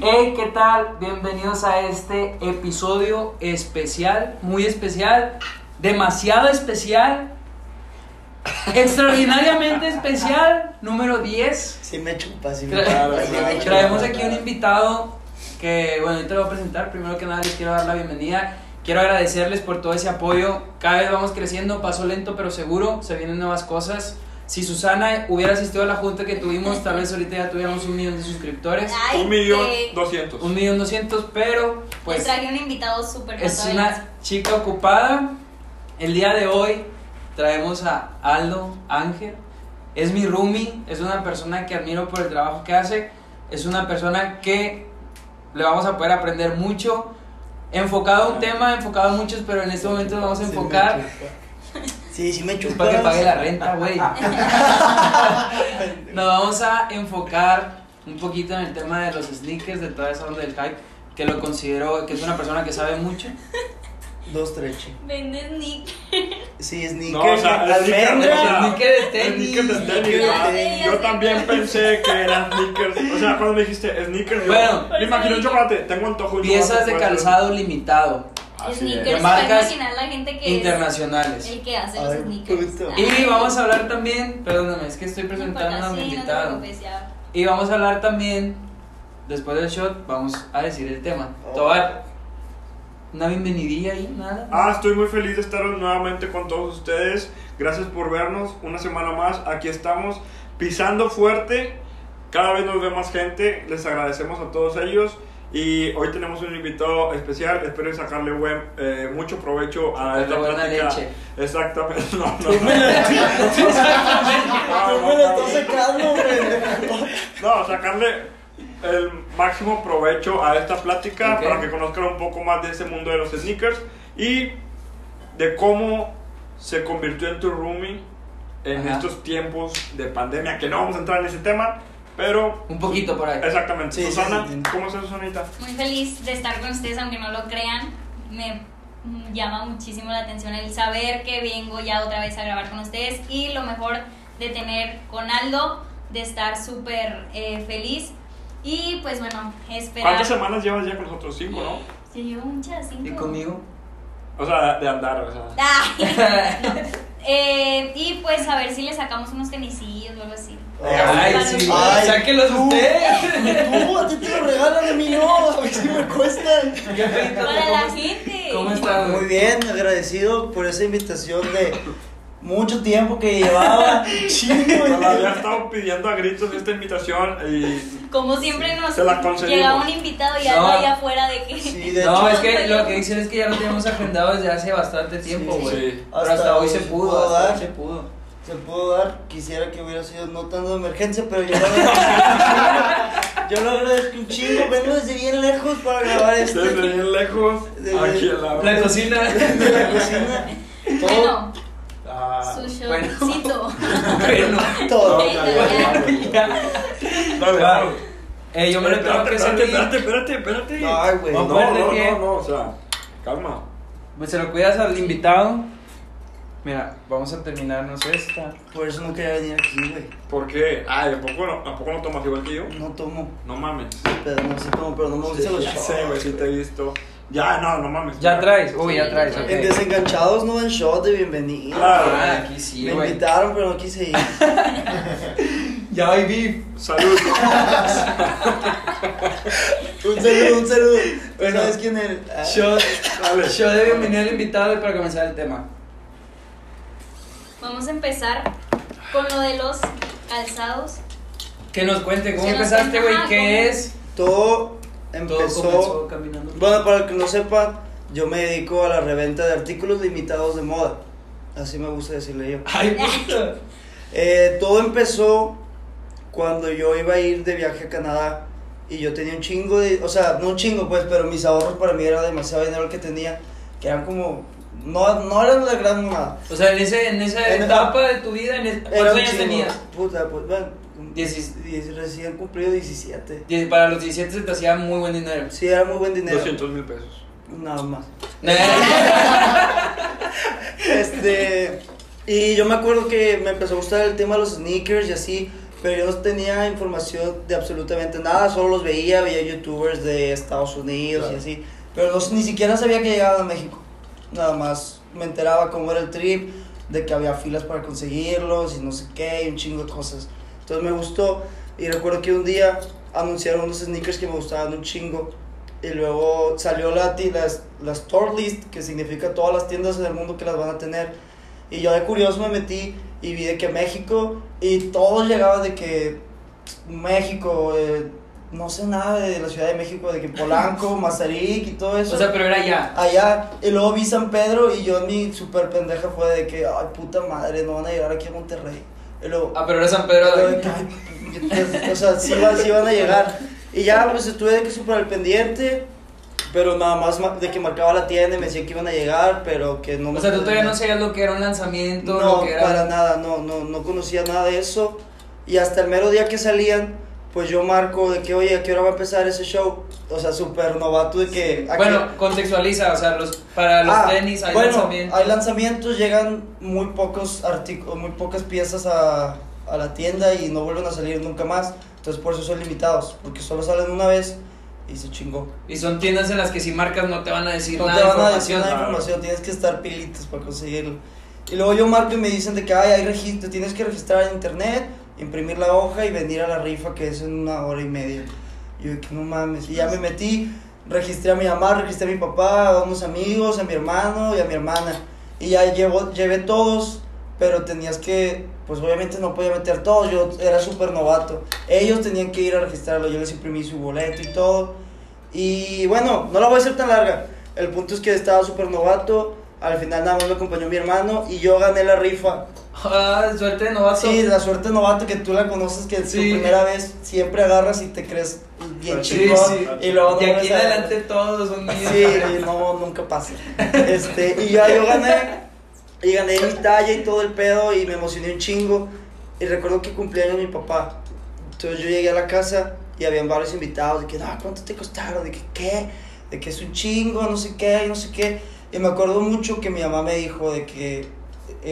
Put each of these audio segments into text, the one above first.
Hey, ¿qué tal? Bienvenidos a este episodio especial, muy especial, demasiado especial, extraordinariamente especial, número 10. Sí me chupa, sí me. Traemos aquí un invitado que, bueno, ahorita lo voy a presentar. Primero que nada, les quiero dar la bienvenida. Quiero agradecerles por todo ese apoyo. Cada vez vamos creciendo, paso lento pero seguro. Se vienen nuevas cosas. Si Susana hubiera asistido a la junta que tuvimos, tal vez ahorita ya tuviéramos un millón de suscriptores. Ay, Un millón doscientos. Un millón doscientos, pero Les pues traje un invitado súper es una chica ocupada. El día de hoy traemos a Aldo Ángel. Es mi roomie, es una persona que admiro por el trabajo que hace. Es una persona que le vamos a poder aprender mucho. Enfocado a un tema, enfocado a muchos, pero en este momento nos vamos a enfocar. Sí, sí me chupa. para que pague la renta, güey. Nos vamos a enfocar un poquito en el tema de los sneakers, de toda esa onda del hype, que lo considero que es una persona que sabe mucho. Dos treche. Vende Nick. Sí, sneakers. No, o sea, almendra. sneaker, o sea, Sneaker de tenis. Sneakers de tenis, Sneaker de tenis. Yo también pensé que eran sneakers. O sea, cuando me dijiste sneakers, yo- Bueno. me imagino un chocolate. Tengo antojo de Piezas chocolate, de calzado limitado, es. Sneakers. De a marcas imaginar la gente que internacionales. es el que hace los Ay, sneakers. puto. Y vamos a hablar también, perdóname, es que estoy presentando a mi invitado. Y vamos a hablar también, después del shot, vamos a decir el tema. Oh. Dar una bienvenidilla ahí, nada. Ah, estoy muy feliz de estar nuevamente con todos ustedes. Gracias por vernos una semana más. Aquí estamos pisando fuerte. Cada vez nos ve más gente. Les agradecemos a todos ellos. Y hoy tenemos un invitado especial. Espero sacarle buen, eh, mucho provecho a esta buena plática. leche. Exactamente. No, no, Tú me no. la, No, tú no, me la no. estás sacando, güey. No, sacarle el máximo provecho a esta plática Ok. para que conozcan un poco más de ese mundo de los sneakers y de cómo se convirtió en tu roomie en Ajá. estos tiempos de pandemia, que no vamos a entrar en ese tema, pero Un poquito por ahí. exactamente. Sí, Susana, sí, sí. ¿cómo estás, Susanita? Muy feliz de estar con ustedes, aunque no lo crean. Me llama muchísimo la atención el saber que vengo ya otra vez a grabar con ustedes y lo mejor de tener con Aldo, de estar súper eh, feliz. Y pues bueno, esperar. ¿Cuántas semanas llevas ya con nosotros? Cinco, ¿no? Se llevó muchas, cinco. ¿Y conmigo? O sea, de andar, o sea. Ay, no. Eh, y pues a ver si le sacamos unos tenisillos o algo así. Ay, sí, los- Ay, sáquenlos tú. ustedes. Tú, a ti te lo regalan, a mí no. A mí sí me cuestan. Qué feito, Para ¿cómo la gente. ¿Cómo estás? Muy bien, agradecido por esa invitación de mucho tiempo que llevaba. La había estado pidiendo a gritos esta invitación y Como siempre nos Se la llegaba un invitado y algo No. allá afuera de que. Sí, de No, hecho, es que lo que dicen es que ya lo tenemos agendado desde hace bastante tiempo, güey. Sí. Pero hasta hoy se pudo, pudo hasta dar. hoy se pudo. se pudo dar. Quisiera que hubiera sido no tanto de emergencia, pero yo lo agradezco. Yo lo agradezco un chingo. Vengo desde bien lejos para grabar esto. desde bien lejos, Desde- aquí al lado. La cocina. De la cocina. Todo. Bueno, su bueno. showcito. bueno. Todo. Vamos. Eh, yo me lo tengo espérate, que espérate, servir. espérate, espérate, espérate. Ay, güey. No, No, no, no, no, no, o sea, calma. Pues se lo cuidas al invitado. Mira, vamos a terminarnos esta. Por eso no quería venir aquí, güey. ¿Por qué? Ay, ¿a poco no, ¿a poco no tomas igual que yo? No tomo. No mames. Pero no sé cómo, pero no me gustan los shots. sé, güey, sí te he visto. Ya, no, no mames. Ya traes, uy, ya traes, Sí. ok. En desenganchados no dan shot de bienvenida. Claro. Ah, aquí sí, me güey. invitaron, pero no quise ir. Ya hay beef. Salud. Un saludo, un saludo. Bueno. ¿Sabes quién? Ah, Shot, Dale. shot de bienvenida al invitado y para comenzar el tema. Vamos a empezar con lo de los calzados. Que nos cuente cómo empezaste, güey, qué es. Todo Todo empezó. comenzó caminando. Bueno, para el que no sepa, yo me dedico a la reventa de artículos limitados de moda. Así me gusta decirle yo. Ay, puta. Eh, todo empezó cuando yo iba a ir de viaje a Canadá y yo tenía un chingo de, o sea, no un chingo pues, pero mis ahorros para mí era demasiado dinero el que tenía, que eran como, no, no eran la gran nada. O sea, en, ese, en esa En- etapa de tu vida, en ¿cuántos años chingo. tenías? Puta, pues, bueno, Diecis- diez- recién cumplido 17. Die- Para los 17 se te hacía muy buen dinero. Sí, era muy buen dinero. 200 mil pesos. Nada más. este, y yo me acuerdo que me empezó a gustar el tema de los sneakers y así, pero yo no tenía información de absolutamente nada, solo los veía, veía youtubers de Estados Unidos y así, pero no- ni siquiera sabía que llegaban a México, nada más me enteraba cómo era el trip, de que había filas para conseguirlos y no sé qué, y un chingo de cosas. Entonces me gustó y recuerdo que un día anunciaron unos sneakers que me gustaban un chingo y luego salió la, ti- la, store list, que significa todas las tiendas en el mundo que las van a tener. Y yo de curioso me metí y vi de que México, y todos llegaban de que México, eh, no sé nada de la Ciudad de México, de que Polanco, Mazarik y todo eso. O sea, pero era ya. allá, y luego vi San Pedro y yo mi super pendeja fue de que, ay puta madre, no van a llegar aquí a Monterrey. Y luego, Ah, pero era San Pedro de... o sea, sí, van- sí van a llegar. Y ya, pues estuve de que súper al pendiente, pero nada más de que marcaba la tienda y me decía que iban a llegar, pero que no O me sea, tú todavía no sabías lo que era un lanzamiento, No, lo que era... para nada, no, no, no conocía nada de eso. Y hasta el mero día que salían, pues yo marco de que, oye, ¿a qué hora va a empezar ese show? O sea, súper novato de que... ¿a qué- Bueno, contextualiza, o sea, los, para los Ah, tenis hay bueno, lanzamientos. hay lanzamientos, llegan muy pocos artículos, muy pocas piezas a, a la tienda y no vuelven a salir nunca más. Entonces por eso son limitados, porque solo salen una vez y se chingó. Y son tiendas en las que si marcas no te van a decir No nada te de van a decir nada de información, tienes que estar pilitas para conseguirlo. Y luego yo marco y me dicen de que ay, hay registro, tienes que registrar en internet, imprimir la hoja y venir a la rifa que es en una hora y media. Yo que no mames. Y ya me metí, registré a mi mamá, registré a mi papá, a unos amigos, a mi hermano y a mi hermana. Y ya llevo, llevé todos, pero tenías que, pues obviamente no podía meter todos, yo era súper novato. Ellos tenían que ir a registrarlo, yo les imprimí su boleto y todo. Y bueno, no la voy a hacer tan larga. El punto es que estaba súper novato. Al final nada más me acompañó mi hermano y yo gané la rifa. Ah, suerte de novato. Sí, la suerte novato que tú la conoces, que es tu Sí. primera vez siempre agarras y te crees bien Sí, sí. Y luego no Y aquí en adelante todos son míos. Sí, y no, nunca pasa. Este, y ya yo gané. Y gané mi talla y todo el pedo y me emocioné un chingo. Y recuerdo que cumpleaños mi papá. Entonces yo llegué a la casa y habían varios invitados. De que, no, ¿cuánto te costaron? De que, ¿qué? De que es un chingo, no sé qué, y no sé qué. Y me acuerdo mucho que mi mamá me dijo de que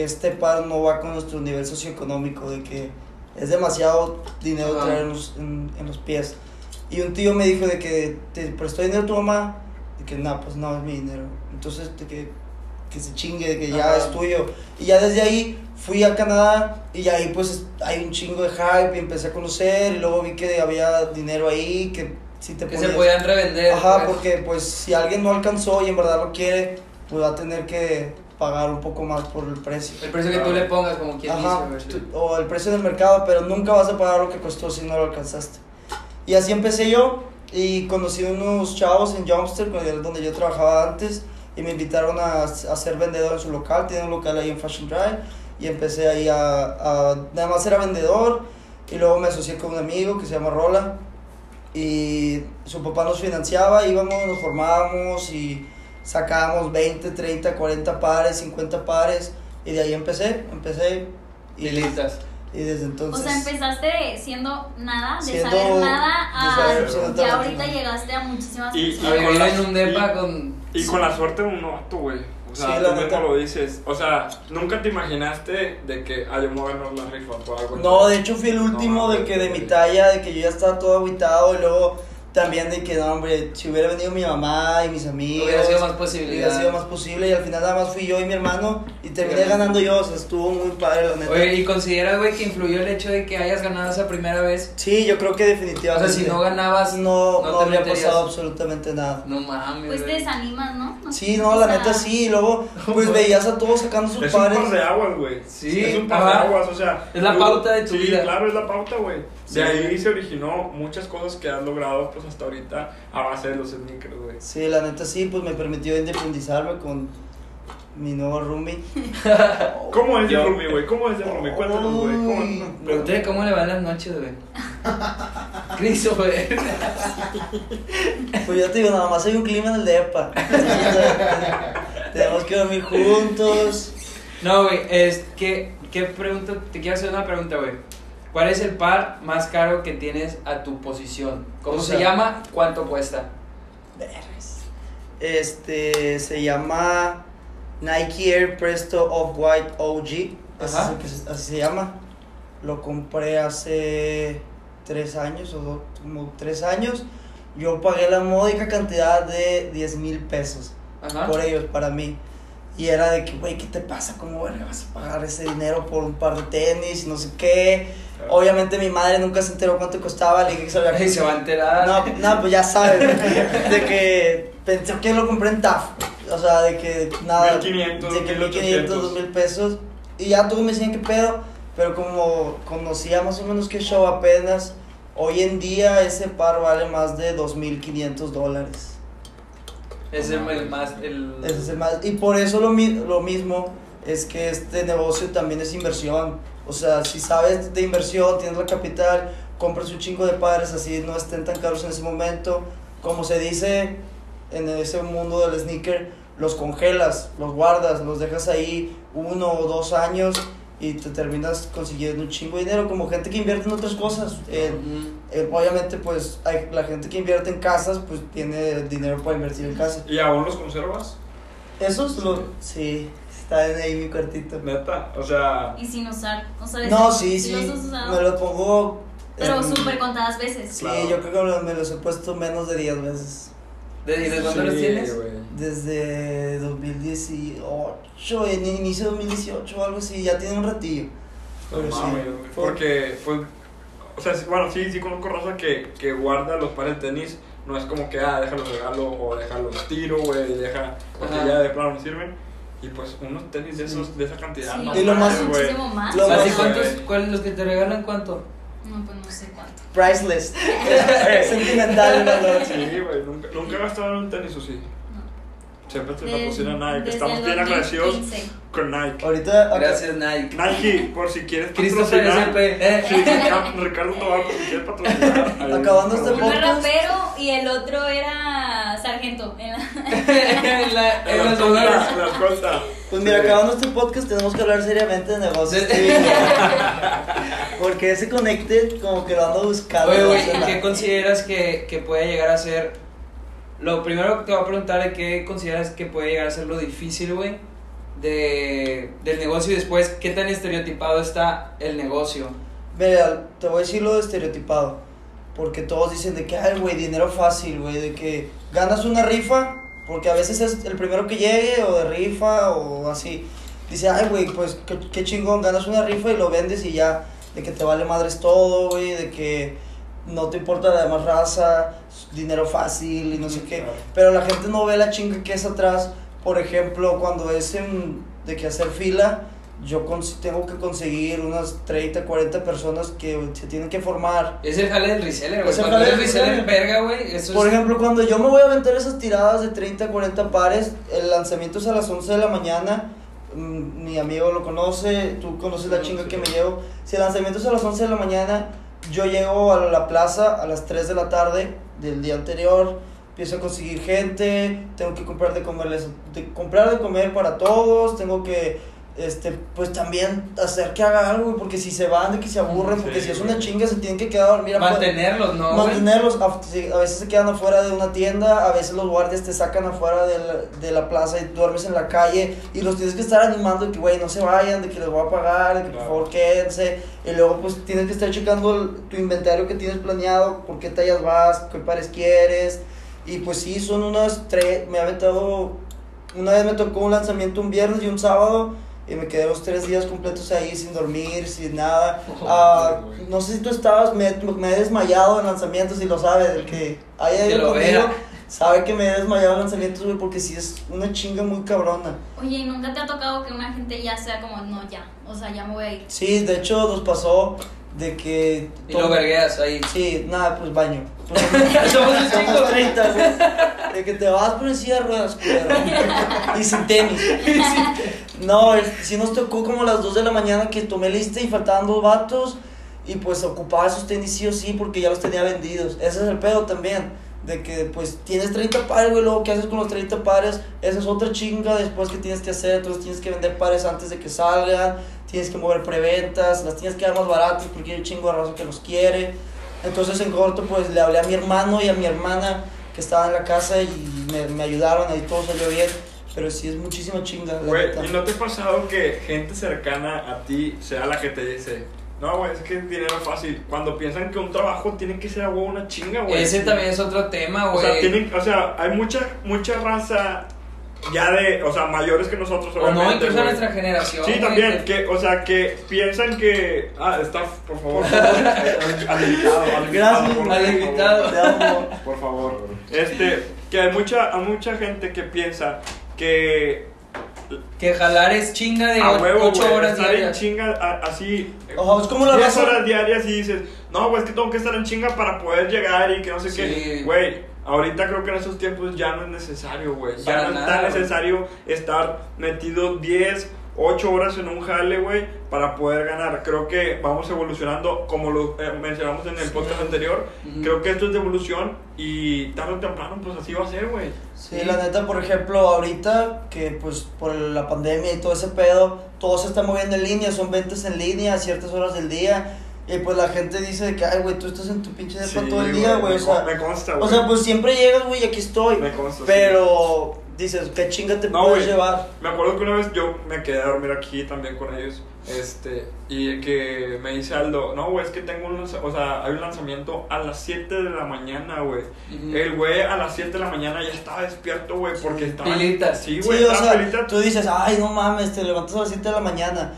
este par no va con nuestro nivel socioeconómico. De que es demasiado dinero Ajá. traer en los, en- en los pies. Y un tío me dijo de que te prestó dinero tu mamá. De que no, pues no es mi dinero. Entonces, de que, que se chingue, de que ya es tuyo. Y ya desde ahí fui a Canadá y ahí pues hay un chingo de hype y empecé a conocer y luego vi que había dinero ahí, que si te Que se podían revender. Ajá, pues. porque pues si alguien no alcanzó y en verdad lo quiere, pues va a tener que pagar un poco más por el precio. El precio que tú le pongas, como quien Ajá, dice. tú- o el precio del mercado, pero nunca vas a pagar lo que costó si no lo alcanzaste. Y así empecé yo y conocí unos chavos en era donde yo trabajaba antes, y me invitaron a, a ser vendedor en su local, tiene un local ahí en Fashion Drive, y empecé ahí a, a nada más era vendedor, y luego me asocié con un amigo que se llama Rola, y su papá nos financiaba, íbamos, nos formábamos y sacábamos 20, 30, 40 pares, 50 pares, y de ahí empecé, empecé, Y listas. y desde O entonces... sea, empezaste siendo nada, de Siendo- saber nada, de a saber absolutamente ya ahorita nada. llegaste a muchísimas Y- A personas. vivir con en la- un depa y- con... Y con la suerte de un novato, güey. O sea, Sí, la tú mismo lo dices. O sea, nunca te imaginaste de que, ah, yo me voy a ganar la rifa algo. No, de hecho fui el último No, de que de mi talla, de que yo ya estaba todo aguitado y luego también de que no, hombre, si hubiera venido mi mamá y mis amigos, Hubiera sido más hubiera posibilidad. sido más posible y al final nada más fui yo y mi hermano y terminé Obviamente. ganando yo, o sea, estuvo muy padre la neta. Oye, ¿y consideras, güey, que influyó el hecho de que hayas ganado esa primera vez? Sí, yo creo que O definitivamente. sea, si no ganabas, no, no no, te habría meterías. pasado absolutamente nada. No mames, Pues te desanimas, ¿no? No Sí, no, o la neta sí, y luego pues veías a todos sacando sus Es un pares. par de aguas, güey. Sí, Es un par ajá. de aguas, o sea. Es la pauta de tu sí, vida. claro, es la pauta, güey. De ahí se originó muchas cosas que has logrado, pues hasta ahorita, a base de los sneakers, güey. Sí, la neta sí, pues me permitió independizarme con mi nuevo roomie. ¿Cómo es de Yo- Rumi, güey? ¿Cómo es de Rumi? Cuéntanos, güey. ¿Cómo Uy. Cómo le van las noches, güey. Cristo, güey. Pues yo te digo, nada más hay un clima en el depa. Entonces, tenemos que dormir juntos. No, güey, es que, ¿qué pregunta? Te quiero hacer una pregunta, güey. ¿Cuál es el par más caro que tienes a tu posición? ¿Cómo O se sea- llama? ¿Cuánto cuesta? Este se llama Nike Air Presto Off-White OG. ese Ajá. es el que se- así se llama. Lo compré hace tres años o dos, como tres años. Yo pagué la módica cantidad de 10 mil pesos Ajá. por ellos, para mí. Y era de que, güey, ¿qué te pasa? ¿Cómo vas a pagar ese dinero por un par de tenis? y No sé qué. Obviamente mi madre nunca se enteró cuánto costaba. Le dije que se lo Y se va a enterar. no, no, pues ya sabes, de que pensé que lo compré en TAF, o sea, de que nada, 1500, de que 1500, 1800. 2000 pesos, y ya todos me decían que pedo, pero como conocía más o menos que show apenas, hoy en día ese par vale más de 2500 dólares. Es el, el más. El... Ese es el más, y por eso lo, mi- lo mismo es que este negocio también es inversión. O sea, si sabes de inversión, tienes la capital, compras un chingo de pares así no estén tan caros en ese momento. Como se dice en ese mundo del sneaker, los congelas, los guardas, los dejas ahí uno o dos años y te terminas consiguiendo un chingo de dinero. Como gente que invierte en otras cosas. Eh, eh, obviamente, pues hay, la gente que invierte en casas, pues tiene dinero para invertir en casas. ¿Y aún los conservas? Esos lo. Sí, está en ahí mi cuartito. Neta, o sea, Y sin usar. O sea, No, sí, sí. los has usado, Me lo pongo. Pero en- súper contadas veces. Sí, Claro. yo creo que me los he puesto menos de 10 veces. ¿De- ¿Y de cuándo sí, los tienes? güey. Desde 2018, en inicio de 2018 o algo así, ya tiene un ratillo. No Pero sí, güey, fue- Porque, pues, o sea, sí, bueno, sí, sí conozco raza que, que guarda los pares de tenis. No es como que, ah, déjalos regalo o déjalos tiro, güey, deja, porque Ajá. ya de plano no sirven. Y pues, unos tenis de, esos, de esa cantidad, Sí, no Y lo más- muchísimo más. lo ¿Así más- cuántos? güey. ¿Cuáles los que te regalan cuánto? No, pues no sé cuánto. Priceless. es sentimental el valor. Sí, güey, nunca, nunca he gastado en un tenis, ¿o sí? Siempre te patrocina Nike. Estamos bien agradecidos 2015. con Nike. Ahorita. acá- Gracias, Nike. Nike, por si quieres patrocinar. Eh. Sí, Ricardo, Tobar, por si quieres patrocinar. ahí, Acabando este favor. Uno era podcast. rapero y el otro era sargento. en la- en la, en en. Pues mira, Sí. acabando este podcast tenemos que hablar seriamente de negocios. Sí. Porque ese connected como que lo ando buscando. Oye, no güey, sé ¿y nada. qué consideras que, que puede llegar a ser? Lo primero que te voy a preguntar es qué consideras que puede llegar a ser lo difícil, güey, de, del negocio y después qué tan estereotipado está el negocio. Mira, te voy a decir lo estereotipado. Porque todos dicen de que, ay, güey, dinero fácil, güey. De que ganas una rifa, porque a veces es el primero que llegue, o de rifa, o así. Dice, ay, güey, pues qué chingón, ganas una rifa y lo vendes y ya. De que te vale madres todo, güey. De que no te importa la demás raza, dinero fácil y no sé qué. Claro. Pero la gente no ve la chinga que es atrás. Por ejemplo, cuando es en, de que hacer fila, yo tengo que conseguir unas 30, 40 personas que se tienen que formar. Es el jale del reseller, güey. Es el jale del reseller verga, güey, eso Por es... ejemplo, cuando yo me voy a aventar esas tiradas de 30, 40 pares, el lanzamiento es a las 11 de la mañana. mm, Mi amigo lo conoce, tú conoces la chinga que me llevo. Si el lanzamiento es a las 11 de la mañana, yo llego a la plaza a las 3 de la tarde del día anterior. Empiezo a conseguir gente, tengo que comprar de comerles, de comprar de comer para todos, tengo que este pues también hacer que haga algo, güey, porque si se van, de que se aburren, Sí, porque si es una chinga se tienen que quedar a dormir afuera. Mantenerlos, ¿no? Mantenerlos, a, veces se quedan afuera de una tienda, a veces los guardias te sacan afuera de la, de la plaza y duermes en la calle y los tienes que estar animando de que, güey, no se vayan, de que les voy a pagar, de que por favor quédense. Y luego, pues tienes que estar checando el- tu inventario que tienes planeado, por qué tallas vas, qué pares quieres. Y pues sí, son unas tres. Me ha aventado. Una vez me tocó un lanzamiento un viernes y un sábado. Y me quedé los tres días completos ahí sin dormir, sin nada. Ah, güey. no sé si tú estabas, me, me he desmayado en lanzamientos y lo sabes, el que haya ido lo conmigo vea. sabe que me he desmayado en lanzamientos, güey, porque sí es una chinga muy cabrona. Oye, ¿y nunca te ha tocado que una gente ya sea como, no, ya, o sea, ya me voy a ir? Sí, de hecho nos pasó de que... Y lo vergueas ahí. Sí, nada, pues baño. Pues, Somos un chingo. somos 30, güey. De que te vas por encima de ruedas, culero. Y sin tenis. No, sí nos tocó como las 2 de la mañana que tomé lista y faltaban dos vatos. Y pues ocupaba esos tenis sí o sí porque ya los tenía vendidos. Ese es el pedo también. De que pues tienes 30 pares, güey, luego ¿qué haces con los 30 pares? Esa es otra chinga después que tienes que hacer. Entonces tienes que vender pares antes de que salgan. Tienes que mover preventas. Las tienes que dar más baratos porque hay un chingo de raza que los quiere. Entonces en corto pues le hablé a mi hermano y a mi hermana que estaban en la casa y me, me ayudaron, ahí todo salió bien. Pero sí es muchísima chinga, Güey. ¿y no te ha pasado que gente cercana a ti sea la que te dice, no, güey, es que es dinero fácil? Cuando piensan que un trabajo tiene que ser a una chinga, güey. Ese también es otro tema, O sea, güey. tienen, o sea, hay mucha, mucha raza ya de, o sea, mayores que nosotros, O no, incluso güey. nuestra generación. Sí, güey, también, que- o sea, que piensan que... Ah, está, por favor, al, invitado, al invitado, Gracias, por al favor. invitado. Te amo. Por favor. Este, que hay mucha, hay mucha gente que piensa que Que jalar es chinga de a 8 huevo, güey, horas estar en chinga a- así. Ojo, es como la 10 raza- horas diarias y dices, no, güey, es que tengo que estar en chinga para poder llegar y que no sé Sí. qué. Güey, ahorita creo que en esos tiempos ya no es necesario, güey. Ya no es tan necesario estar metido 10, 8 horas en un jale, güey, para poder ganar. Creo que vamos evolucionando, como lo eh, mencionamos en el podcast anterior. Ujú. Creo que esto es de evolución y tarde o temprano, pues así va a ser, güey. Sí, la neta, por ejemplo, ahorita que pues por la pandemia y todo ese pedo, todo se está moviendo en línea, son ventas en línea a ciertas horas del día. Y pues la gente dice de que, ay, güey, tú estás en tu pinche depa Sí, todo el día, güey. me O sea, me consta, güey. o sea, pues siempre llegas, güey, y aquí estoy. Me consta, sí. Pero dices, ¿qué chinga te No, puedes llevar? Me acuerdo que una vez yo me quedé a dormir aquí también con ellos. Este, y que me dice Aldo, no, güey, es que tengo un, lanza- o sea, hay un lanzamiento a las 7 de la mañana, güey. El güey a las 7 de la mañana ya estaba despierto, güey, porque estaba. Pilitas. Sí, Sí, güey, o sea, tú dices, ay, no mames, te levantas a las 7 de la mañana.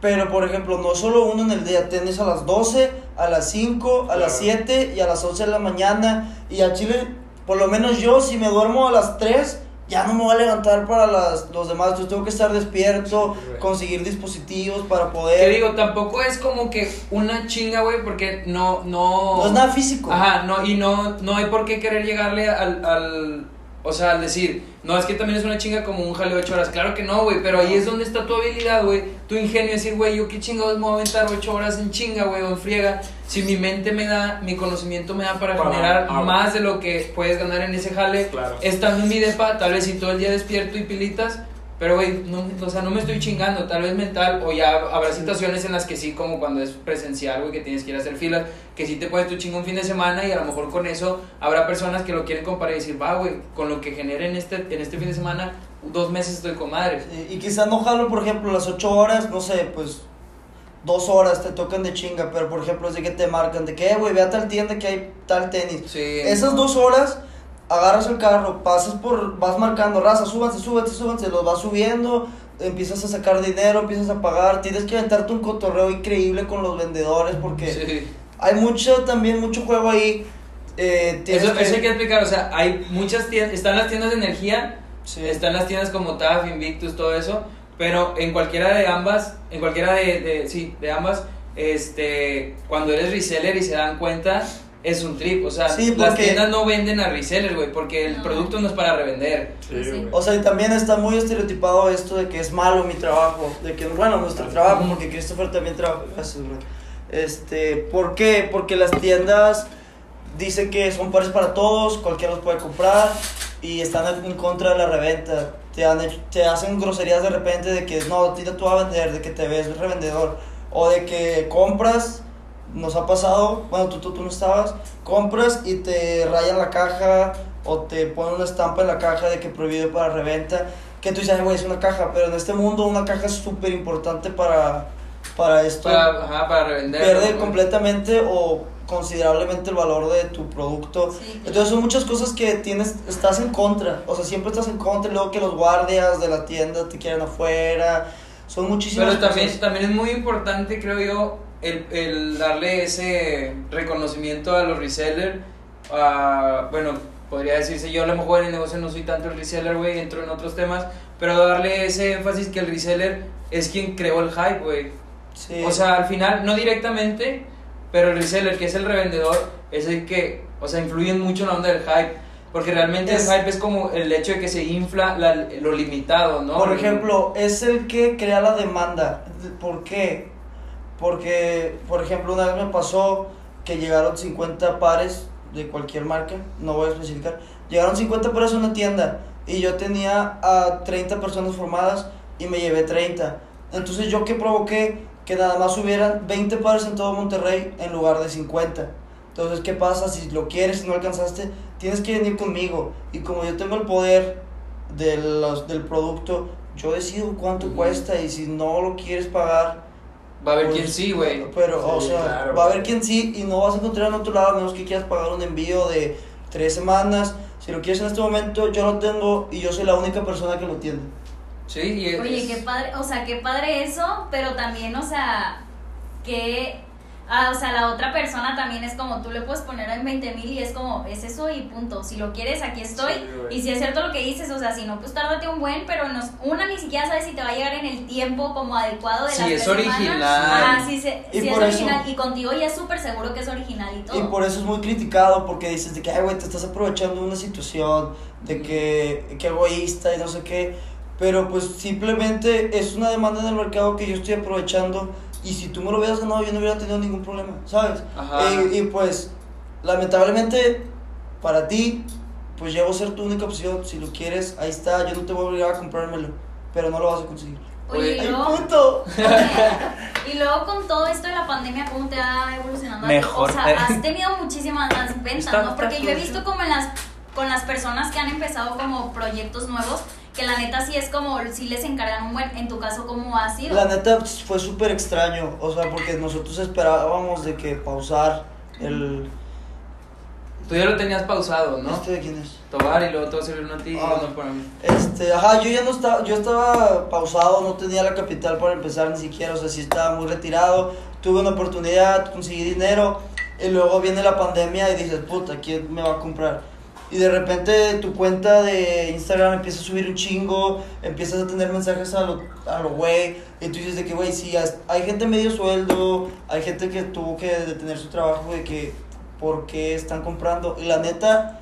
Pero, por ejemplo, no solo uno en el día, tienes a las 12, a las 5, a las Claro. 7 y a las 11 de la mañana. Y a Chile, por lo menos yo, si me duermo a las 3, ya no me voy a levantar para las, los demás. Entonces tengo que estar despierto, Sí, conseguir dispositivos para poder... Que digo, tampoco es como que una chinga, güey, porque no, no... no es nada físico. Ajá, no, y no, no hay por qué querer llegarle al, al, o sea, al decir, no, es que también es una chinga como un jale de 8 horas, claro que no, güey, pero ahí es donde está tu habilidad, güey, tu ingenio, decir, güey, yo qué chingados me voy a aventar 8 horas en chinga, güey, o en friega, si mi mente me da, mi conocimiento me da para, Para- generar ah, más de lo que puedes ganar en ese jale, Claro. estando en mi depa, tal vez si todo el día despierto y pilitas, pero, güey, no, o sea, no me estoy chingando, tal vez mental, o ya habrá situaciones en las que sí, como cuando es presencial, güey, que tienes que ir a hacer filas, que sí te puedes tu chingo un fin de semana y a lo mejor con eso habrá personas que lo quieren comparar y decir, va, güey, con lo que genere en este, en este fin de semana, dos meses estoy con madre. Sí, y quizás no jalo, por ejemplo, las 8 horas, no sé, pues dos horas te tocan de chinga, pero por ejemplo es de que te marcan, de que, "Eh, güey, ve a tal tienda que hay tal tenis. Sí. Esas dos horas, agarras el carro, pasas por, vas marcando, raza, súbanse, súbanse, súbanse, los vas subiendo, empiezas a sacar dinero, empiezas a pagar, tienes que aventarte un cotorreo increíble con los vendedores porque Sí. hay mucho, también mucho juego ahí. Eh, Eso, eso hay que explicar, o sea, hay muchas tiendas, están las tiendas de energía, Sí. están las tiendas como TAF, Invictus, todo eso, pero en cualquiera de ambas, en cualquiera de, de- sí, de ambas, este, cuando eres reseller y se dan cuenta, es un trip, o sea, Sí, las porque- tiendas no venden a reseller, güey, porque el producto no es para revender. Sí. O sea, y también está muy estereotipado esto de que es malo mi trabajo, de que, bueno, nuestro trabajo, porque Christopher también trabaja. Este, ¿por qué? Porque las tiendas dicen que son pares para todos, cualquiera los puede comprar y están en contra de la reventa. Te, han hecho- te hacen groserías de repente de que no, tira tú a vender, de que te ves revendedor o de que compras. Nos ha pasado, bueno, tú, tú, tú no estabas, compras y te rayan la caja o te ponen una estampa en la caja de que prohibido para reventa. Que tú dices, "Ay, güey, es una caja, pero en este mundo una caja es súper importante para, para esto. Para, ajá, para revender. Pierde ¿no? completamente o considerablemente el valor de tu producto. Sí. Entonces son muchas cosas que tienes, estás en contra, o sea, siempre estás en contra y luego que los guardias de la tienda te quieren afuera, son muchísimas Pero también, cosas. también es muy importante, creo yo, el, el darle ese reconocimiento a los resellers. a- bueno, podría decirse, yo a lo mejor en el negocio no soy tanto el reseller, güey, entro en otros temas, pero darle ese énfasis que el reseller es quien creó el hype, güey. Sí. O sea, al final, no directamente, pero el reseller, que es el revendedor, es el que, o sea, influye mucho en la onda del hype. Porque realmente Es- el hype es como el hecho de que se infla la- lo limitado, ¿no? Por ejemplo, es el que crea la demanda. ¿Por qué? Porque, por ejemplo, una vez me pasó que llegaron 50 pares de cualquier marca, no voy a especificar, llegaron 50 pares a una tienda y yo tenía a 30 personas formadas y me llevé 30. Entonces yo que provoqué que nada más hubieran 20 pares en todo Monterrey en lugar de 50. Entonces, ¿qué pasa? Si lo quieres y no alcanzaste, tienes que venir conmigo. Y como yo tengo el poder de los, del producto, yo decido cuánto cuesta y si no lo quieres pagar, Va a haber pues, quien sí, güey. Pero, o sea, claro, va a haber quien sí y no vas a encontrar en otro lado, a menos que quieras pagar un envío de tres semanas. Si lo quieres en este momento, yo lo tengo y yo soy la única persona que lo tiene. Sí, y es- Oye, qué padre, o sea, qué padre eso, pero también, o sea, que, ah, o sea, la otra persona también es como, tú le puedes poner en 20 mil y es como, es eso y punto, si lo quieres, aquí estoy, Sí, y si es cierto lo que dices, o sea, si no, pues tárdate un buen, pero nos, una ni siquiera sabe si te va a llegar en el tiempo como adecuado de Sí, las es original. Ah, sí, se- Y sí es por eso- original, y contigo ya es súper seguro que es original y todo. Y por eso es muy criticado, porque dices de que, ay, güey, te estás aprovechando de una situación, de que, que egoísta y no sé qué. Pero pues simplemente es una demanda en el mercado que yo estoy aprovechando. Y si tú me lo hubieras ganado, yo no hubiera tenido ningún problema, ¿sabes? Ajá. Y, y, pues, lamentablemente, para ti, pues llego a ser tu única opción. Si lo quieres, ahí está. Yo no te voy a obligar a comprármelo, pero no lo vas a conseguir. Oye, y ¡Ay, luego- puto! Y luego con todo esto de la pandemia, ¿cómo te ha evolucionado? Mejor. O sea, has tenido muchísimas más ventas, Está- ¿no? Porque yo he visto como en las, con las personas que han empezado como proyectos nuevos, que la neta sí es como, sí les encargan un buen, en tu caso, ¿cómo ha sido? La neta fue súper extraño, o sea, porque nosotros esperábamos de que pausar el... Tú ya lo tenías pausado, ¿no? ¿Este de quién es? Tobar y luego te va a ti y Ah. uno para mí. Este, ajá, yo ya no estaba, yo estaba pausado, no tenía la capital para empezar ni siquiera, o sea, sí estaba muy retirado, tuve una oportunidad, conseguí dinero, y luego viene la pandemia y dices, puta, ¿quién me va a comprar? Y de repente tu cuenta de Instagram empieza a subir un chingo, empiezas a tener mensajes a lo, a lo güey, y tú dices de que, güey, sí, hay gente medio sueldo, hay gente que tuvo que detener su trabajo de que, ¿por qué están comprando? Y la neta,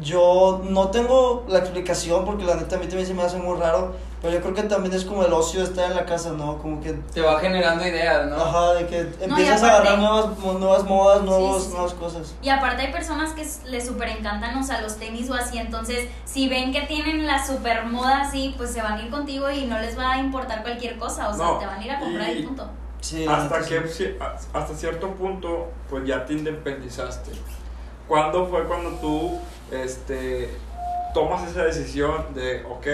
yo no tengo la explicación porque la neta a mí también se me hace muy raro, pero yo creo que también es como el ocio de estar en la casa, ¿no? Como que, Te va generando ideas, ¿no? ajá, de que empiezas a aparte- agarrar nuevas, nuevas modas, nuevos, sí, sí. nuevas cosas. Y aparte hay personas que les súper encantan, o sea, los tenis o así, entonces si ven que tienen la super moda así, pues se van a ir contigo y no les va a importar cualquier cosa, o sea, No, te van a ir a comprar y, y- punto. Sí, Hasta que hasta cierto punto pues ya te independizaste. ¿Cuándo fue cuando tú este tomas esa decisión de ok,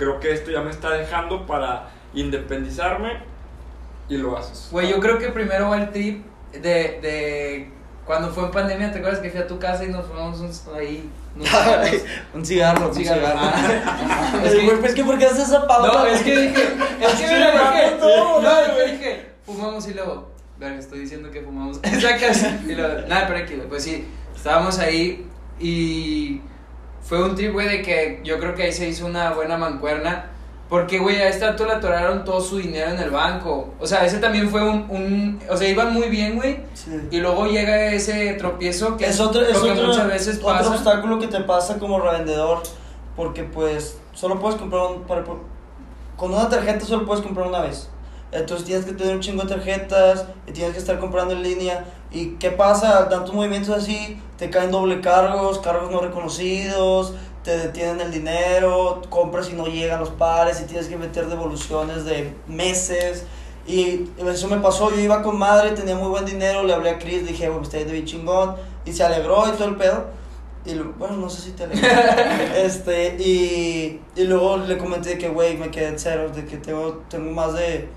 creo que esto ya me está dejando para independizarme y lo haces? Güey, yo creo que primero va el trip de, de cuando fue en pandemia, ¿te acuerdas que fui a tu casa y nos fuimos uns- ahí? unos cigarros? un cigarro, Un cigarro. Ah. es, que, es que, ¿por qué haces esa pausa? No, es que dije, es que mira, dije, no, güey. dije, fumamos y luego, verga, estoy diciendo que fumamos esa casa. Y luego, nada, pero aquí, pues sí, estábamos ahí y fue un trip, güey, de que yo creo que ahí se hizo una buena mancuerna. Porque, güey, a esta tú le atoraron todo su dinero en el banco. O sea, ese también fue un, un o sea, iban muy bien, güey. Sí. Y luego llega ese tropiezo que es otro, es que otro, muchas veces otro pasa. obstáculo que te pasa como revendedor porque pues solo puedes comprar un, para- con una tarjeta solo puedes comprar una vez entonces tienes que tener un chingo de tarjetas y tienes que estar comprando en línea y qué pasa tantos movimientos así te caen doble cargos cargos no reconocidos te detienen el dinero compras y no llegan los pares y tienes que meter devoluciones de meses y eso me pasó, yo iba con madre, tenía muy buen dinero, le hablé a Chris, dije, bueno, está bien chingón, y se alegró y todo el pedo. Y lo- bueno, no sé si te alegró. este, y, y luego le comenté que, güey, me quedé en cero, de que tengo, tengo más de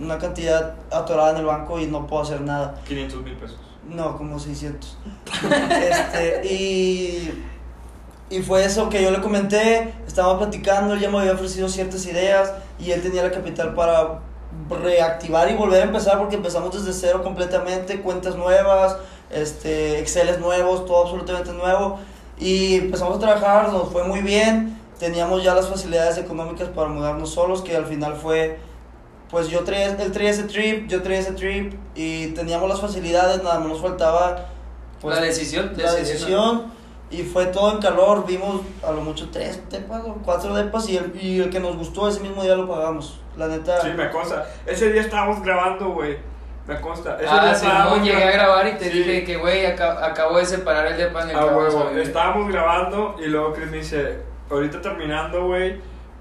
una cantidad atorada en el banco y no puedo hacer nada. 500 mil pesos. No, como 600. este, y, y fue eso que yo le comenté, estábamos platicando, él ya me había ofrecido ciertas ideas y él tenía la capital para reactivar y volver a empezar porque empezamos desde cero completamente, cuentas nuevas, este, Exceles nuevos, todo absolutamente nuevo y empezamos a trabajar, nos fue muy bien, teníamos ya las facilidades económicas para mudarnos solos, que al final fue pues yo traía, él traía ese trip, yo traía ese trip y teníamos las facilidades, nada más nos faltaba pues, La decisión, la decisión y fue todo en calor, vimos a lo mucho tres depas o cuatro depas y el, y el que nos gustó ese mismo día lo pagamos, la neta. Sí, me consta. Ese día estábamos grabando, güey. Me consta. Ese Ah, día sí, no, llegué a gra- grabar y te Sí. dije que, güey, aca- acabo de separar el depa en el A que vamos a huevo, estábamos grabando y luego Chris me dice, ahorita terminando, güey,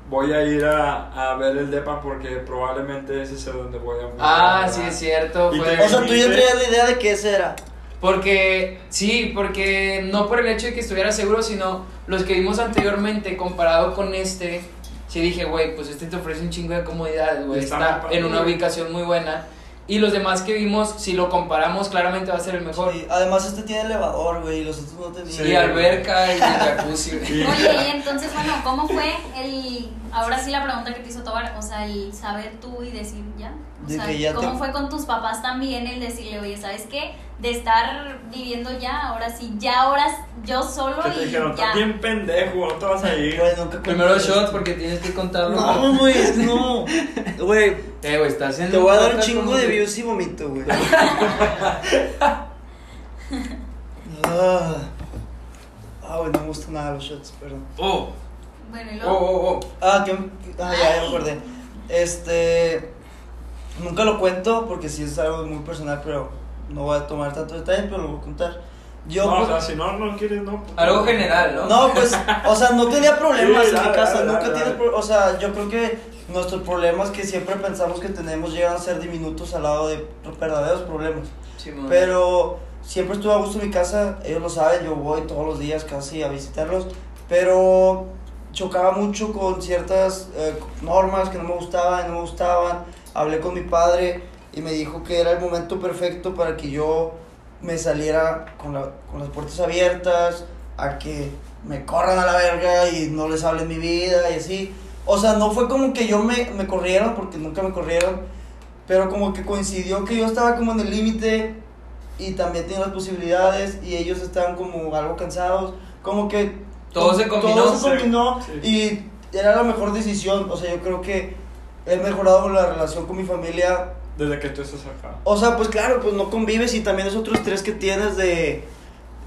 voy a ir a, a ver el depa porque probablemente ese es el donde voy a Ah, a sí, grabar". es cierto. Fue... o sea, tú ya traías la idea de que ese era. Porque, sí, porque no por el hecho de que estuviera seguro, sino los que vimos anteriormente comparado con este, sí dije, güey, pues este te ofrece un chingo de comodidades, güey, Está en una ubicación muy buena. Y los demás que vimos, si lo comparamos, claramente va a ser el mejor. Sí, además este tiene elevador, güey, y los otros no tenían. Sí. Y alberca y jacuzzi. Oye, y entonces, bueno, ¿cómo fue el. Ahora sí la pregunta que te hizo Tobar, o sea, el saber tú y decir ya? O De sea, que ya ¿cómo te- fue con tus papás también el decirle, oye, ¿sabes qué? De estar viviendo ya, ahora sí, ya ahora yo solo Que te y dijeron, ya. bien pendejo, no te vas a ir. Güey, nunca Primero conté shot esto. porque tienes que contarlo. No, güey, es que no. Güey, Eh, güey, estás en te voy a dar un chingo de views y vomito, güey. ah, Ah, güey, no me gustan nada los shots, perdón. Oh, Bueno, y oh, luego. oh, oh. Ah, que, ah, ya, ya me acordé. Este. Nunca lo cuento porque sí es algo muy personal, pero no voy a tomar tanto detalle, pero lo voy a contar. Yo, no, o pues- sea, si no, no quieres, no. pues, Algo general, ¿no? No, pues, o sea, no tenía problemas Sí, en mi casa, dale, nunca dale, tienes, pro- o sea, yo creo que nuestros problemas que siempre pensamos que tenemos llegan a ser diminutos al lado de verdaderos problemas. Simón. Pero siempre estuve a gusto en mi casa, ellos lo saben, yo voy todos los días casi a visitarlos, pero chocaba mucho con ciertas eh, normas que no me gustaban, no me gustaban. Hablé con mi padre y me dijo que era el momento perfecto para que yo me saliera con, la- con las puertas abiertas, a que me corran a la verga y no les hable mi vida y así. O sea, no fue como que yo me, me corrieron, porque nunca me corrieron, pero como que coincidió que yo estaba como en el límite y también tenía las posibilidades y ellos estaban como algo cansados, como que Todo se combinó. todo se combinó Sí. y era la mejor decisión, o sea, yo creo que he mejorado la relación con mi familia Desde que tú estás acá. o sea, pues claro, pues no convives y también es otro estrés que tienes de,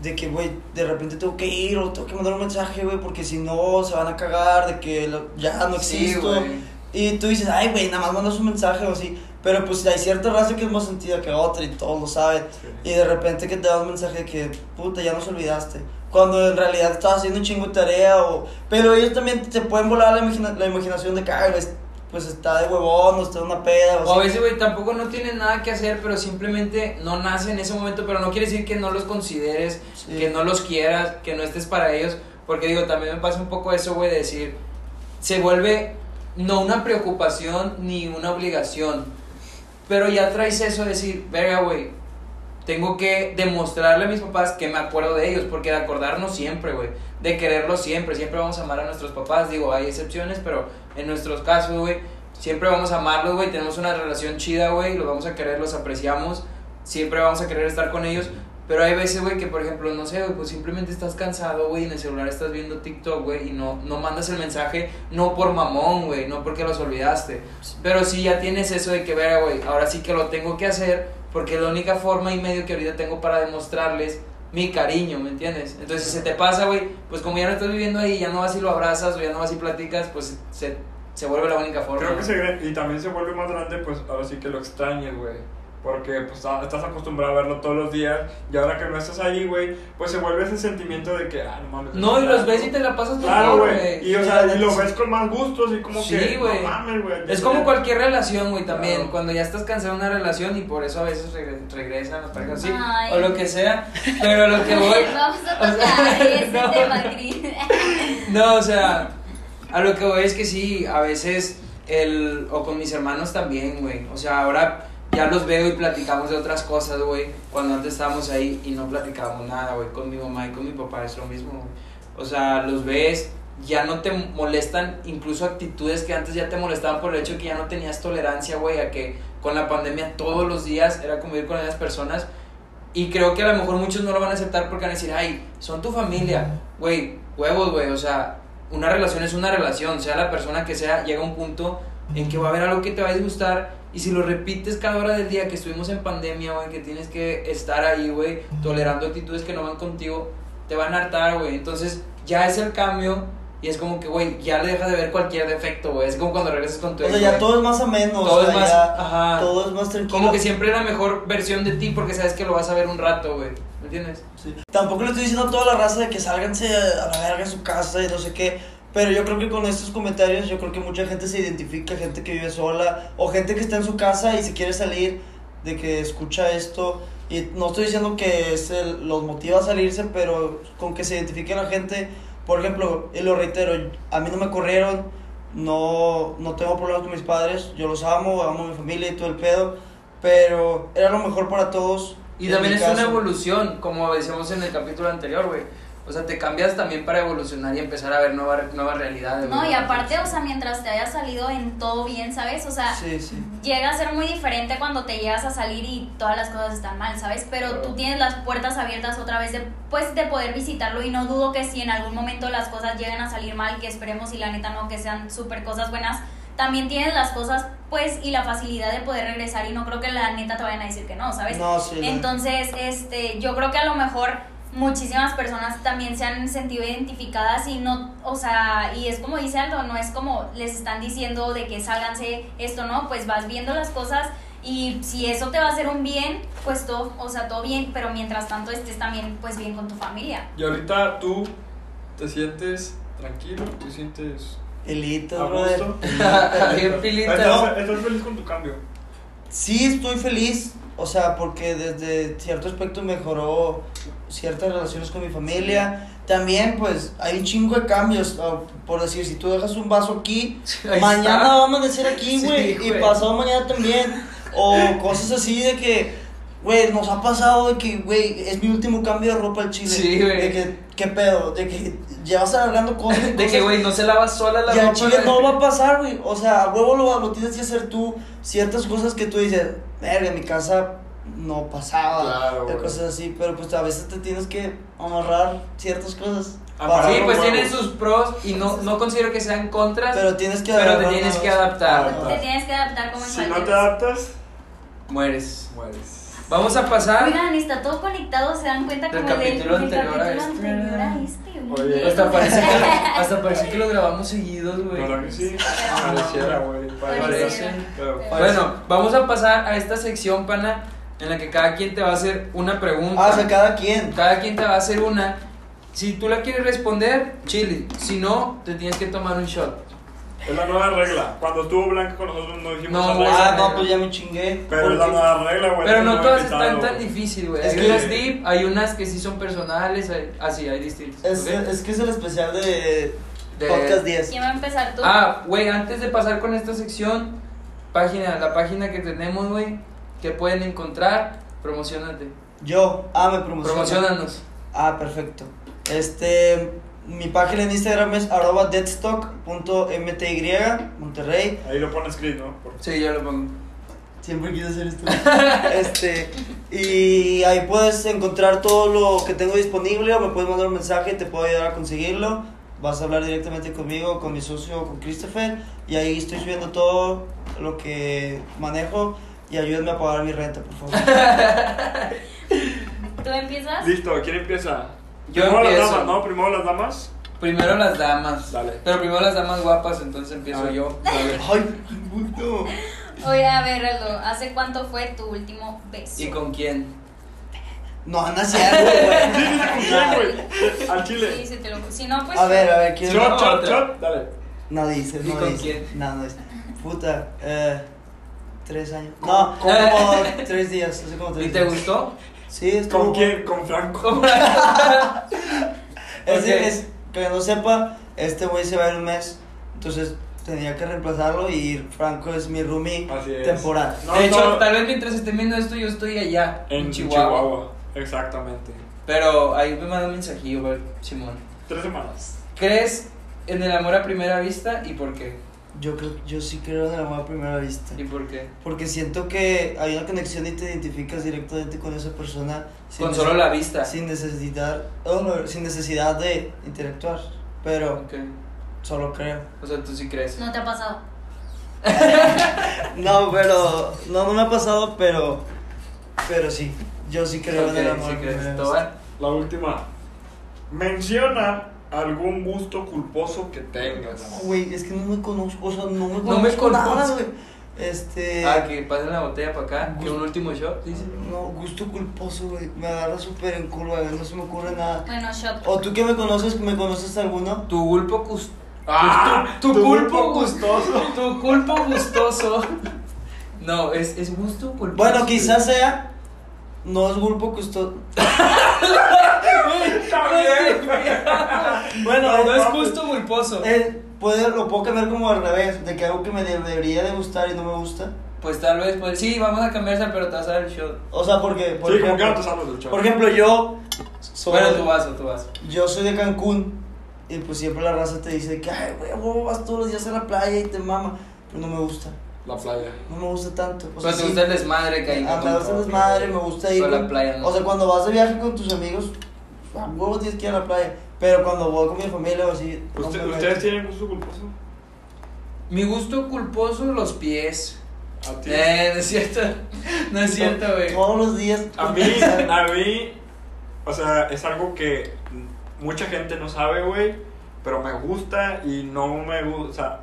de que, güey, de repente tengo que ir o tengo que mandar un mensaje, güey, porque si no se van a cagar, de que lo- ya no Sí, existo. güey. y tú dices, ay, güey, nada más mandas un mensaje o así. Pero pues hay cierta raza que es más sentida que otra y todos lo saben. Sí. Y de repente que te da un mensaje que, puta, ya nos olvidaste. Cuando en realidad estabas haciendo un chingo de tarea o... Pero ellos también te pueden volar la, imagina- la imaginación de que, güey, pues está de huevón o está de una peda o O a veces, güey, tampoco no tienen nada que hacer, pero simplemente no nace en ese momento, pero no quiere decir que no los consideres, Sí. que no los quieras, que no estés para ellos, porque digo, también me pasa un poco eso, güey, de decir, se vuelve no una preocupación ni una obligación, pero ya traes eso de decir, verga, güey, tengo que demostrarle a mis papás que me acuerdo de ellos, porque de acordarnos siempre, güey, de quererlos siempre, siempre vamos a amar a nuestros papás, digo, hay excepciones, pero en nuestros casos, güey, siempre vamos a amarlos, güey, tenemos una relación chida, güey, los vamos a querer, los apreciamos, siempre vamos a querer estar con ellos, pero hay veces, güey, que por ejemplo, no sé, güey, pues simplemente estás cansado, güey, en el celular estás viendo TikTok, güey, y no, no mandas el mensaje, no por mamón, güey, no porque los olvidaste, pero sí ya tienes eso de que, verga, güey, ahora sí que lo tengo que hacer, porque la única forma y medio que ahorita tengo para demostrarles mi cariño, ¿me entiendes? Entonces, si se te pasa, güey, pues como ya no estás viviendo ahí, ya no vas y lo abrazas, o ya no vas y platicas, pues se, se vuelve la única forma. Creo que se, y también se vuelve más grande, pues ahora sí que lo extrañas, güey. Porque pues estás acostumbrado a verlo todos los días y ahora que no estás ahí, güey, pues se vuelve ese sentimiento de que, ah, no mames. No, y los ves y te la pasas Claro, güey. Y, o sea, y lo ves con más gusto, así como Sí, que, no mames, güey. Es como cualquier relación, güey, también. Claro. Cuando ya estás cansado de una relación y por eso a veces regre- regresan las parejas así, o lo que sea. Pero lo que voy. Vamos a o sea, tocar ese no. tema. No, o sea, a lo que voy es que sí, a veces, el, o con mis hermanos también, güey. O sea, ahora ya los veo y platicamos de otras cosas, güey. Cuando antes estábamos ahí y no platicábamos nada, güey. Con mi mamá y con mi papá es lo mismo, güey. O sea, los ves, ya no te molestan, incluso actitudes que antes ya te molestaban por el hecho de que ya no tenías tolerancia, güey, a que con la pandemia todos los días era convivir con esas personas. Y creo que a lo mejor muchos no lo van a aceptar porque van a decir, ay, son tu familia, güey, huevos, güey, o sea, una relación es una relación, sea la persona que sea, llega un punto en que va a haber algo que te va a disgustar y si lo repites cada hora del día que estuvimos en pandemia, güey, que tienes que estar ahí, güey, tolerando actitudes que no van contigo, te van a hartar, güey. Entonces, ya es el cambio y es como que, güey, ya le dejas de ver cualquier defecto, güey. Es como cuando regresas con tu O ex, sea, ya güey. todo es más ameno, Todo o sea, es más, ya ajá. todo es más tranquilo. Como que siempre es la mejor versión de ti porque sabes que lo vas a ver un rato, güey. ¿Me entiendes? Sí. Tampoco le estoy diciendo a toda la raza de que sálganse a la verga en su casa y no sé qué. Pero yo creo que con estos comentarios, yo creo que mucha gente se identifica, gente que vive sola o gente que está en su casa y se quiere salir de que escucha esto. Y no estoy diciendo que es el- los motiva a salirse, pero con que se identifique la gente. Por ejemplo, y lo reitero, a mí no me corrieron, no, no tengo problemas con mis padres, yo los amo, amo a mi familia y todo el pedo, pero era lo mejor para todos. Y también es una caso. evolución, como decíamos en el capítulo anterior, güey. O sea, te cambias también para evolucionar y empezar a ver nueva- nuevas realidades. No, y aparte, o sea, mientras te hayas salido en todo bien, ¿sabes? O sea, Sí, sí. llega a ser muy diferente cuando te llegas a salir y todas las cosas están mal, ¿sabes? Pero tú tienes las puertas abiertas otra vez de, pues, de poder visitarlo y no dudo que si en algún momento las cosas lleguen a salir mal, que esperemos y la neta no, que sean súper cosas buenas, también tienes las cosas, pues, y la facilidad de poder regresar y no creo que la neta te vayan a decir que no, ¿sabes? No, sí. Entonces, este, yo creo que a lo mejor muchísimas personas también se han sentido identificadas y no, o sea, y es como dice Aldo, no es como les están diciendo de que sálganse esto, ¿no? Pues vas viendo las cosas y si eso te va a hacer un bien, pues todo, o sea, todo bien, pero mientras tanto estés también pues bien con tu familia. Y ahorita tú te sientes tranquilo, te sientes Elito, brother. gusto. Bien pilita. ¿Estás, estás feliz con tu cambio. Sí, estoy feliz, o sea, porque desde cierto aspecto mejoró ciertas relaciones con mi familia. También, pues, hay un chingo de cambios. Por decir, si tú dejas un vaso aquí, mañana está. va a amanecer aquí, Sí, güey, y pasado mañana también. O cosas así de que, güey, nos ha pasado de que, güey, es mi último cambio de ropa al chile. Sí, güey. De que, ¿qué pedo? De que llevas alargando cosas. y De que, güey, no se lava sola la Y ropa. chile no va a pasar, güey. O sea, a huevo lo, lo tienes que hacer tú. Ciertas cosas que tú dices, verga, en mi casa no pasaba. Claro, o güey. cosas así. Pero pues a veces te tienes que amarrar ciertas cosas. Amarrar para- Sí, pues tienen sus pros y no, no considero que sean contras, pero, Pero tienes que te agarrar tienes una que adaptar. Te tienes que adaptar como en Si no te adaptas, Mueres. mueres. Vamos a pasar. Oigan, está todo conectado, se dan cuenta Del como del, capítulo del anterior a capítulo este. anterior a este. Oye, bien. Hasta parece, que, hasta parece que lo grabamos seguidos, güey. ¿Verdad que sí? Pareciera, güey. Parece. Bueno, vamos a pasar a esta sección, pana, en la que cada quien te va a hacer una pregunta. Ah, o sea, cada quien. Cada quien te va a hacer una. Si tú la quieres responder, chile. Si no, te tienes que tomar un shot. Es la nueva regla. Cuando estuvo Blanca con nosotros no dijimos No, güey. Ah, no, pues ya me chingué. Pero es la nueva regla, güey. Pero no todas están tan difíciles, güey. Es que- unas deep, hay unas que sí son personales, hay- así, hay distintas. Es, es que es el especial de, De- Podcast 10. ¿Quién va a empezar tú? Ah, güey, antes de pasar con esta sección, página, la página que tenemos, güey, que pueden encontrar, promocionate. Yo, ah, me promociono. Promocionanos. Ah, perfecto. Este, mi página en Instagram es arroba deadstock.mty, Monterrey. Ahí lo pones escrito, ¿no? Por- Sí, yo lo pongo. Siempre quise hacer esto. este, y ahí puedes encontrar todo lo que tengo disponible o me puedes mandar un mensaje y te puedo ayudar a conseguirlo. Vas a hablar directamente conmigo, con mi socio, con Christopher. Y ahí estoy subiendo todo lo que manejo. Y ayúdenme a pagar mi renta, por favor. ¿Tú empiezas? Listo, ¿quién empieza? Yo Primero las empiezo. damas, ¿no? Primero las damas. Primero las damas. Dale. Pero primero las damas guapas, entonces empiezo yo. Dale. Ay, qué puto. Oye, a ver, Aldo, ¿hace cuánto fue tu último beso? ¿Y con quién? No, no es cierto, güey. ¿Con quién, güey? Al chile. sí te lo... Si no, pues... A ver, a ver, ¿quién Shot, No, shot, shot. Dale. No dice, ¿Y no con dice. quién? No, no dice. Puta, eh. Tres años. No, como tres días. Hace como tres ¿Y te días. gustó? Sí, estuvo ¿Con quién? Con Franco. Es, Ok. es- que no sepa, este güey se va a ir un mes. Entonces tenía que reemplazarlo y Franco es mi roomie Así es. temporal. No, de hecho, no. tal vez mientras estén viendo esto, yo estoy allá, en, En Chihuahua. Chihuahua. Exactamente. Pero ahí me manda un mensajillo, Simón. Tres semanas. ¿Crees en el amor a primera vista y por qué? Yo creo, yo sí creo en el amor a primera vista. ¿Y por qué? Porque siento que hay una conexión y te identificas directamente con esa persona. sin Con solo la vista. Sin necesidad, oh, no, sin necesidad de interactuar. Pero Ok. solo creo. O sea, tú sí crees. No te ha pasado. No, pero. No, no me ha pasado, pero. Pero sí. Yo sí creo en el amor. sí a primera ¿Todo vista. La última. Menciona algún gusto culposo que tengas. No, Güey, es que no me conozco, o sea, no me No conozco me nada, conozco. güey. Este. Ah, que pasen la botella para acá. Que un último shot, dice. No, gusto culposo, güey. Me agarra súper en curva, güey. No se me ocurre nada. Bueno, shot. ¿O tú que me conoces, me conoces alguno? Tu gulpo cus... Ah, tu, tu tu culpo gustoso. Tu culpo gustoso. No, es, es gusto culposo. Bueno, quizás sea. No es culpo Bueno, no es eh, gusto culposo. eh, puede, lo puedo cambiar como al revés, de que algo que me de- debería de gustar y no me gusta. Pues tal vez, pues sí, vamos a cambiar esa, pero te vas a dar el shot. O sea, porque, por, Sí, como que ejemplo, no te del chavo. por ejemplo, yo soy, Bueno, tu vaso, tu vaso. yo soy de Cancún y pues siempre la raza te dice que, ay, güey, huevo, vas todos los días a la playa y te mama. Pero no me gusta, La playa. no me gusta tanto. O Pero sea, te sí, gusta el desmadre que hay. ah, me gusta el desmadre, me gusta ir. Pero la con- playa no. O sea, cuando vas de viaje con tus amigos, a huevo tienes que ir a la playa. Pero cuando voy con mi familia o así, no ¿Usted- me ¿Ustedes tienen gusto culposo? Mi gusto culposo, los pies. A ti. Eh, no es cierto. No es cierto, güey. Todos los días. A mí, a mí, o sea, es algo que mucha gente no sabe, güey, pero me gusta y no me gusta, o sea,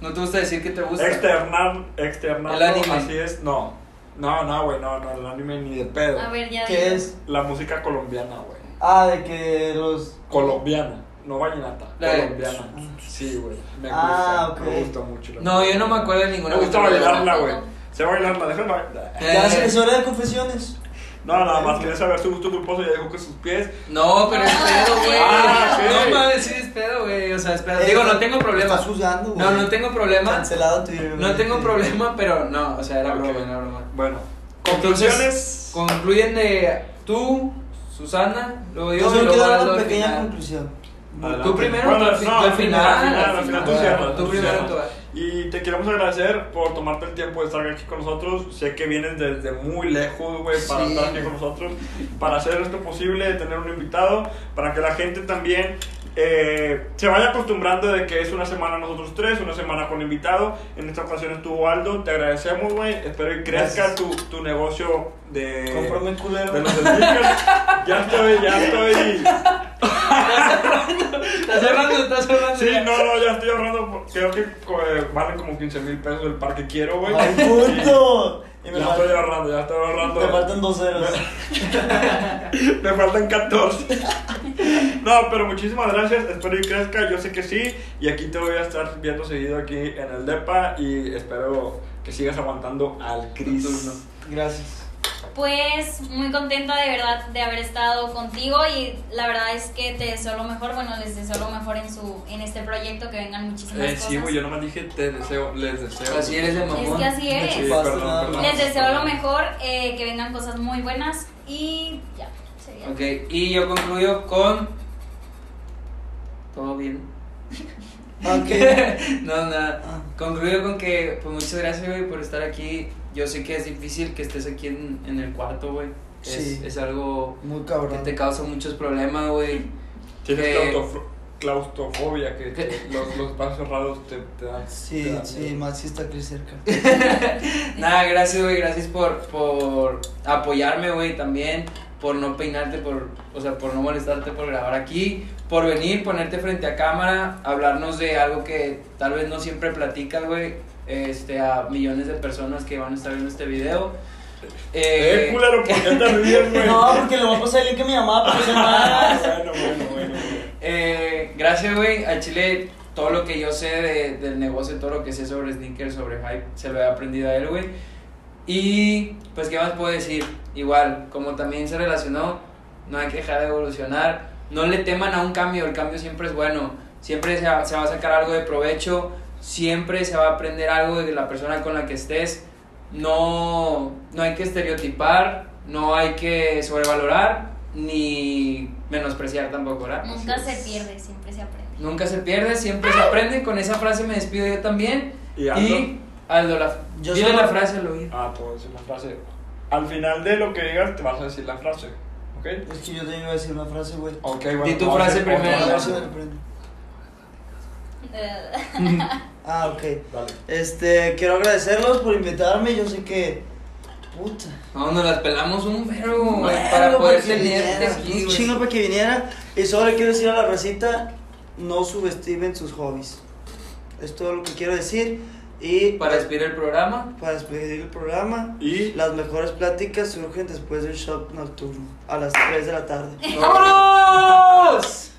¿No te gusta decir que te gusta? externar, externar, El anime. así es, no, no, no, güey, no, no, el anime ni de pedo. A ver, ya. ¿Qué es? La música colombiana, güey, Ah, de que los. colombiana, no vallenata, La de- colombiana, sí, güey, me gusta, Ah, ok. me gusta mucho. la No, yo no me acuerdo de ninguna. Me gusta canción. bailarla, güey, sé bailarla, déjame bailar. Ya Eh. es hora de confesiones. No, nada más quería saber su gusto culposo, ya dijo que sus pies, No, pero es pedo, güey. Ah, ok. No mames, sí es pedo, güey. O sea, es pedo. Digo, no tengo problema. Estás juzgando, güey. No, no tengo problema. Cancelado Twitter. No güey. tengo problema, pero no, o sea, era Ok. broma, era broma. bueno, Entonces, conclusiones. concluyen de tú, Susana, luego yo, Yo y solo luego quiero dar Aldo una al pequeña final. conclusión. Adelante. Tú primero, Bueno, tú no, tú al al final. final, al final, al final tú cierras, Tú tú primero, tú. Y te queremos agradecer por tomarte el tiempo de estar aquí con nosotros. Sé que vienes desde muy lejos, güey, para Sí. estar aquí con nosotros, para hacer esto posible, tener un invitado, para que la gente también eh, se vaya acostumbrando de que es una semana nosotros tres, una semana con invitado. En esta ocasión estuvo Aldo, te agradecemos, güey. Espero que crezca tu, tu negocio de, Cómprame culero. de los ya estoy, ya estoy. Estás hablando, estás hablando. Sí, no, no, ya estoy ahorrando. Creo que eh, valen como 15 mil pesos el par que quiero, güey. ¡Ay, puto! Y me, Ya estoy faltan, ahorrando, ya estoy ahorrando. me faltan dos ceros. Me faltan 14. No, pero muchísimas gracias. Espero que crezca. Yo sé que sí. Y aquí te voy a estar viendo seguido aquí en el DEPA. Y espero que sigas aguantando al Cris. Gracias. Pues muy contenta de verdad de haber estado contigo y la verdad es que te deseo lo mejor, bueno, les deseo lo mejor en su en este proyecto, que vengan muchísimas Eh, cosas. sí, güey, yo nomás dije te deseo, les deseo. Así eres de Es mamón. que así eres. Sí, perdón, perdón. Les deseo lo mejor, eh, que vengan cosas muy buenas y ya, sería. Ok, y yo concluyo con. ¿Todo bien? Ok. no, nada. Concluyo con que, pues muchas gracias, güey, por estar aquí. Yo sé que es difícil que estés aquí en, en el cuarto, güey. Es, Sí. es algo Muy que te causa muchos problemas, güey. Tienes que- claustro- claustrofobia, que los, los espacios cerrados te, te dan. te Sí, dan sí, miedo. más si está aquí cerca. Nada, gracias, güey, gracias por, por apoyarme, güey, también, por no peinarte, por, o sea, por no molestarte por grabar aquí, por venir, ponerte frente a cámara, hablarnos de algo que tal vez no siempre platicas, güey, este, a millones de personas que van a estar viendo este video. Eh, culero, ¿por qué te ríes, güey? No, porque le voy a pasar el link a mi mamá para que se Ah, más. bueno, bueno, bueno. Eh, gracias, güey. A Chile, todo lo que yo sé de- del negocio, todo lo que sé sobre sneakers, sobre hype, se lo he aprendido a él, güey. Y, pues, ¿qué más puedo decir? Igual, como también se relacionó, no hay que dejar de evolucionar. No le teman a un cambio, el cambio siempre es bueno. Siempre se se va a sacar algo de provecho, siempre se va a aprender algo de la persona con la que estés. No, no hay que estereotipar, no hay que sobrevalorar, ni menospreciar tampoco, ¿verdad? Nunca Así se es. pierde, siempre se aprende. Nunca se pierde, siempre se aprende. Con esa frase me despido yo también. ¿Y Aldo? Y Aldo, la, Yo dile la frase al oído. Ah, te voy a decir la frase. Al final de lo que digas, te vas a decir la frase. ¿Ok? Es que yo te iba a decir una frase, güey. Ok, bueno. Di tu frase primero. A ver frase. si me lo prendo. Eh, Ah, ok. Dale. Este, quiero agradecerlos por invitarme. Yo sé que. Puta. No, nos las pelamos un vergo, güey, Bueno, para poder tenerte aquí, Un chingo para que viniera. Y solo le quiero decir a la recita: no subestimen sus hobbies. Es todo lo que quiero decir. Y Para despedir el programa. para despedir el programa, Y las mejores pláticas surgen después del shop nocturno, a las 3 de la tarde. ¡Vámonos!